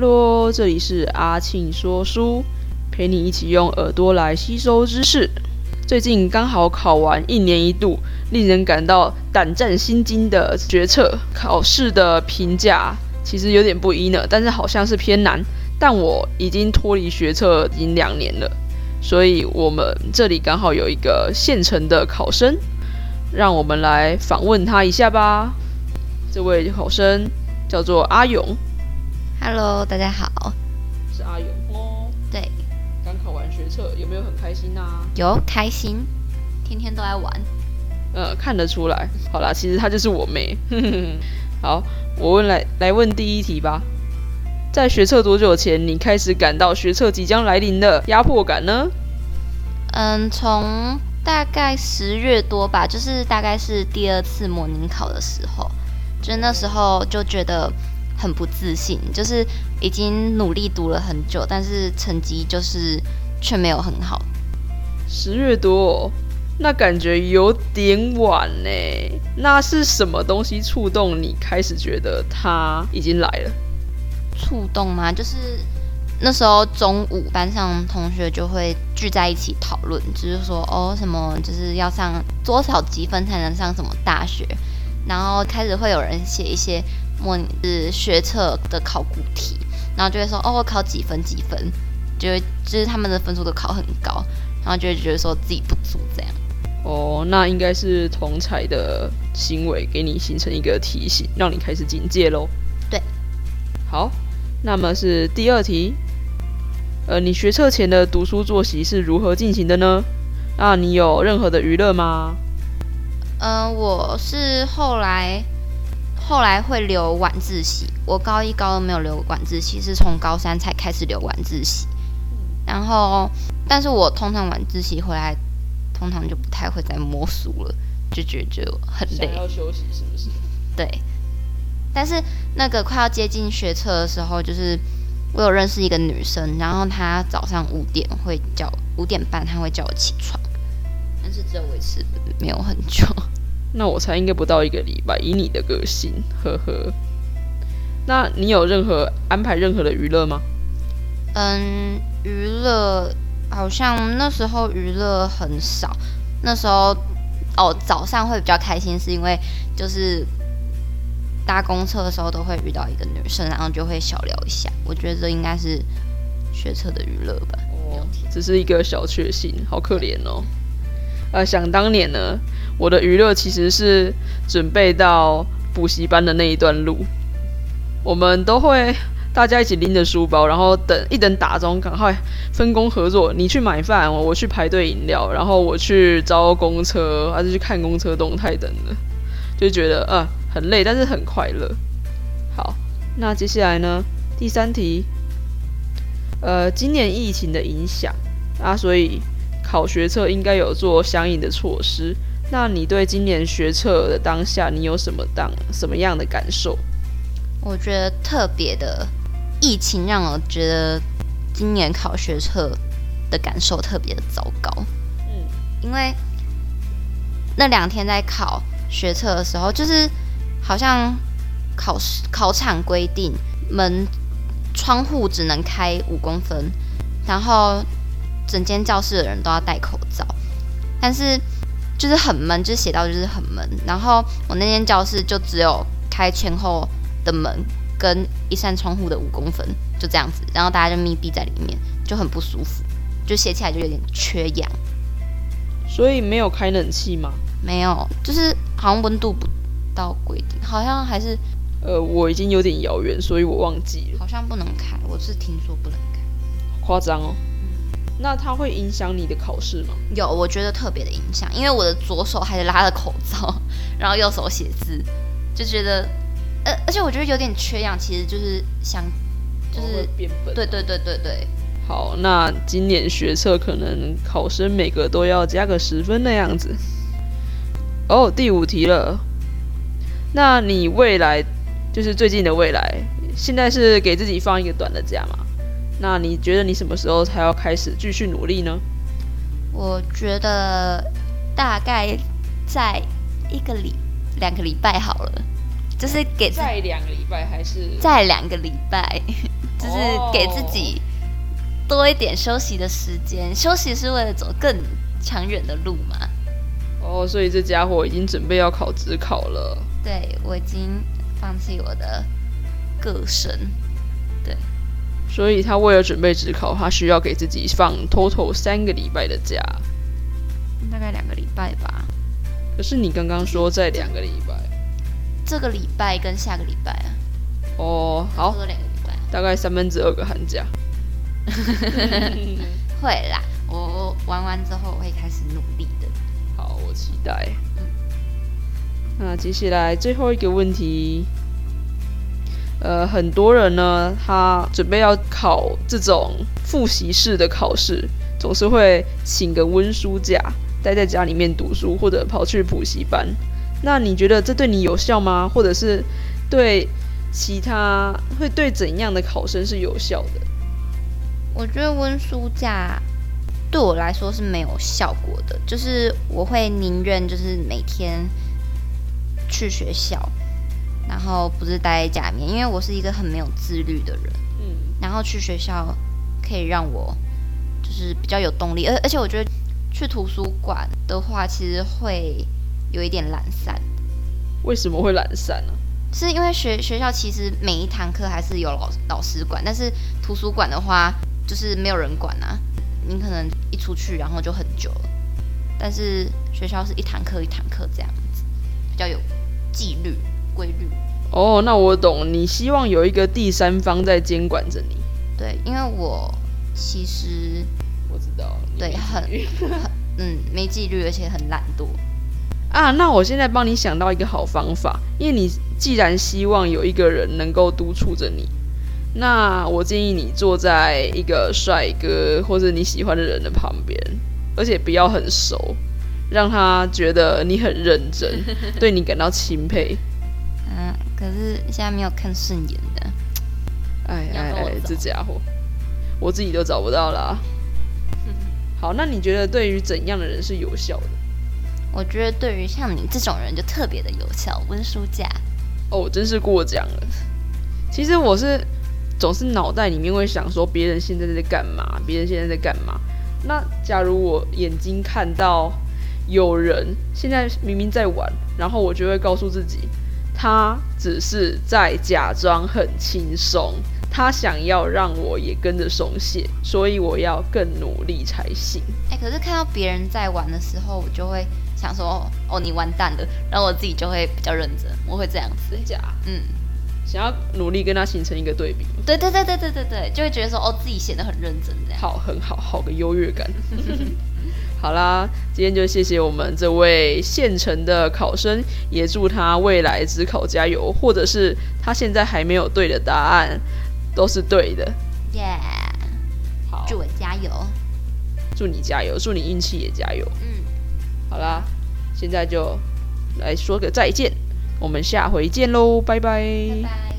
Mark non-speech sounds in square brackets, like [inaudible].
喽这里是阿庆说书，陪你一起用耳朵来吸收知识。最近刚好考完一年一度令人感到胆战心惊的决策考试的评价，其实有点不一呢，但是好像是偏难。但我已经脱离学测已经两年了，所以我们这里刚好有一个现成的考生，让我们来访问他一下吧。这位考生叫做阿勇。Hello，大家好。是阿勇哦。对，刚考完学测，有没有很开心啊？有开心，天天都在玩。呃，看得出来。好啦，其实她就是我妹。[laughs] 好，我问来来问第一题吧。在学测多久前，你开始感到学测即将来临的压迫感呢？嗯，从大概十月多吧，就是大概是第二次模拟考的时候，就是那时候就觉得很不自信，就是已经努力读了很久，但是成绩就是却没有很好。十月多、哦，那感觉有点晚呢。那是什么东西触动你开始觉得他已经来了？触动吗？就是那时候中午班上同学就会聚在一起讨论，就是说哦什么就是要上多少积分才能上什么大学，然后开始会有人写一些模拟是学测的考古题，然后就会说哦我考几分几分，就会就是他们的分数都考很高，然后就会觉得说自己不足这样。哦，那应该是同才的行为给你形成一个提醒，让你开始警戒喽。对，好，那么是第二题。呃，你学测前的读书作息是如何进行的呢？那你有任何的娱乐吗？嗯、我是后来后来会留晚自习，我高一高二没有留晚自习，是从高三才开始留晚自习。然后，但是我通常晚自习回来，通常就不太会再摸书了，就觉得就很累。要休息是不是？对，但是那个快要接近学测的时候，就是我有认识一个女生，然后她早上五点会叫五点半，她会叫我起床，但是只有维持没有很久。那我猜应该不到一个礼拜，以你的个性，呵呵。那你有任何安排任何的娱乐吗？嗯，娱乐好像那时候娱乐很少，那时候哦早上会比较开心，是因为就是搭公车的时候都会遇到一个女生，然后就会小聊一下。我觉得这应该是学车的娱乐吧。哦，只是一个小确幸，好可怜哦。呃，想当年呢，我的娱乐其实是准备到补习班的那一段路，我们都会大家一起拎着书包，然后等一等打钟，赶快分工合作，你去买饭，我去排队饮料，然后我去招公车，还是去看公车动态等的，就觉得呃很累，但是很快乐。好，那接下来呢，第三题，呃，今年疫情的影响啊，所以考学测应该有做相应的措施。那你对今年学测的当下，你有什么当什么样的感受？我觉得特别的疫情让我觉得今年考学测的感受特别的糟糕。嗯，因为那两天在考学测的时候，就是好像考试考场规定门窗户只能开五公分，然后整间教室的人都要戴口罩，但是就是很闷，就是写到就是很闷。然后我那间教室就只有开前后的门跟一扇窗户的五公分，就这样子，然后大家就密闭在里面，就很不舒服，就写起来就有点缺氧。所以没有开冷气吗？没有，就是好像温度不到规定，好像还是呃，我已经有点遥远，所以我忘记了，好像不能开。我是听说不能开。夸张哦。那它会影响你的考试吗？有，我觉得特别的影响，因为我的左手还是拉着口罩，然后右手写字，就觉得，呃，而且我觉得有点缺氧，其实就是想，就是变笨。对对对对对，好，那今年学测可能考生每个都要加个十分的样子。哦，第五题了。那你未来就是最近的未来，现在是给自己放一个短的假嘛？那你觉得你什么时候才要开始继续努力呢？我觉得大概在一个礼两个礼拜好了，就是给自再两个礼拜还是？在两个礼拜，[laughs] 就是给自己多一点休息的时间。休息是为了走更长远的路嘛。哦，所以这家伙已经准备要考职考了。对，我已经放弃我的个身。对，所以他为了准备职考，他需要给自己放 total 三个礼拜的假，大概两个礼拜吧。可是你刚刚说在两个礼拜，这个礼拜跟下个礼拜啊。哦，好，两个礼拜，大概三分之二个寒假。[laughs] 会啦，我玩完之后我会开始努力的。好，我期待。那接下来最后一个问题，呃，很多人呢，他准备要考这种复习式的考试，总是会请个温书假，待在家里面读书，或者跑去补习班。那你觉得这对你有效吗？或者是对其他会对怎样的考生是有效的？我觉得温书假对我来说是没有效果的，就是我会宁愿就是每天去学校，然后不是待在家里面，因为我是一个很没有自律的人。嗯，然后去学校可以让我就是比较有动力，而而且我觉得去图书馆的话，其实会有一点懒散。为什么会懒散呢？是因为学学校其实每一堂课还是有老老师管，但是图书馆的话。就是没有人管啊，你可能一出去然后就很久了。但是学校是一堂课一堂课这样子，比较有纪律规律。哦，那我懂，你希望有一个第三方在监管着你。对，因为我其实我知道，对，很很嗯没纪律，而且很懒惰。啊，那我现在帮你想到一个好方法，因为你既然希望有一个人能够督促着你。那我建议你坐在一个帅哥或者你喜欢的人的旁边，而且不要很熟，让他觉得你很认真，[laughs] 对你感到钦佩。嗯，可是现在没有看顺眼的。哎哎哎，这家伙，我自己都找不到啦。[laughs] 好，那你觉得对于怎样的人是有效的？我觉得对于像你这种人就特别的有效。温书架。哦，真是过奖了。其实我是。总是脑袋里面会想说别人现在在干嘛，别人现在在干嘛。那假如我眼睛看到有人现在明明在玩，然后我就会告诉自己，他只是在假装很轻松，他想要让我也跟着松懈，所以我要更努力才行。哎，可是看到别人在玩的时候，我就会想说，哦，你完蛋了，然后我自己就会比较认真，我会这样子。假，嗯。想要努力跟他形成一个对比，对对对对对对对，就会觉得说哦，自己显得很认真这样。好，很好，好个优越感。[laughs] [laughs] 好啦，今天就谢谢我们这位县城的考生，也祝他未来只考加油，或者是他现在还没有对的答案，都是对的。耶，好，祝我加油，祝你加油，祝你运气也加油。嗯，好啦，现在就来说个再见。我们下回见喽，拜拜。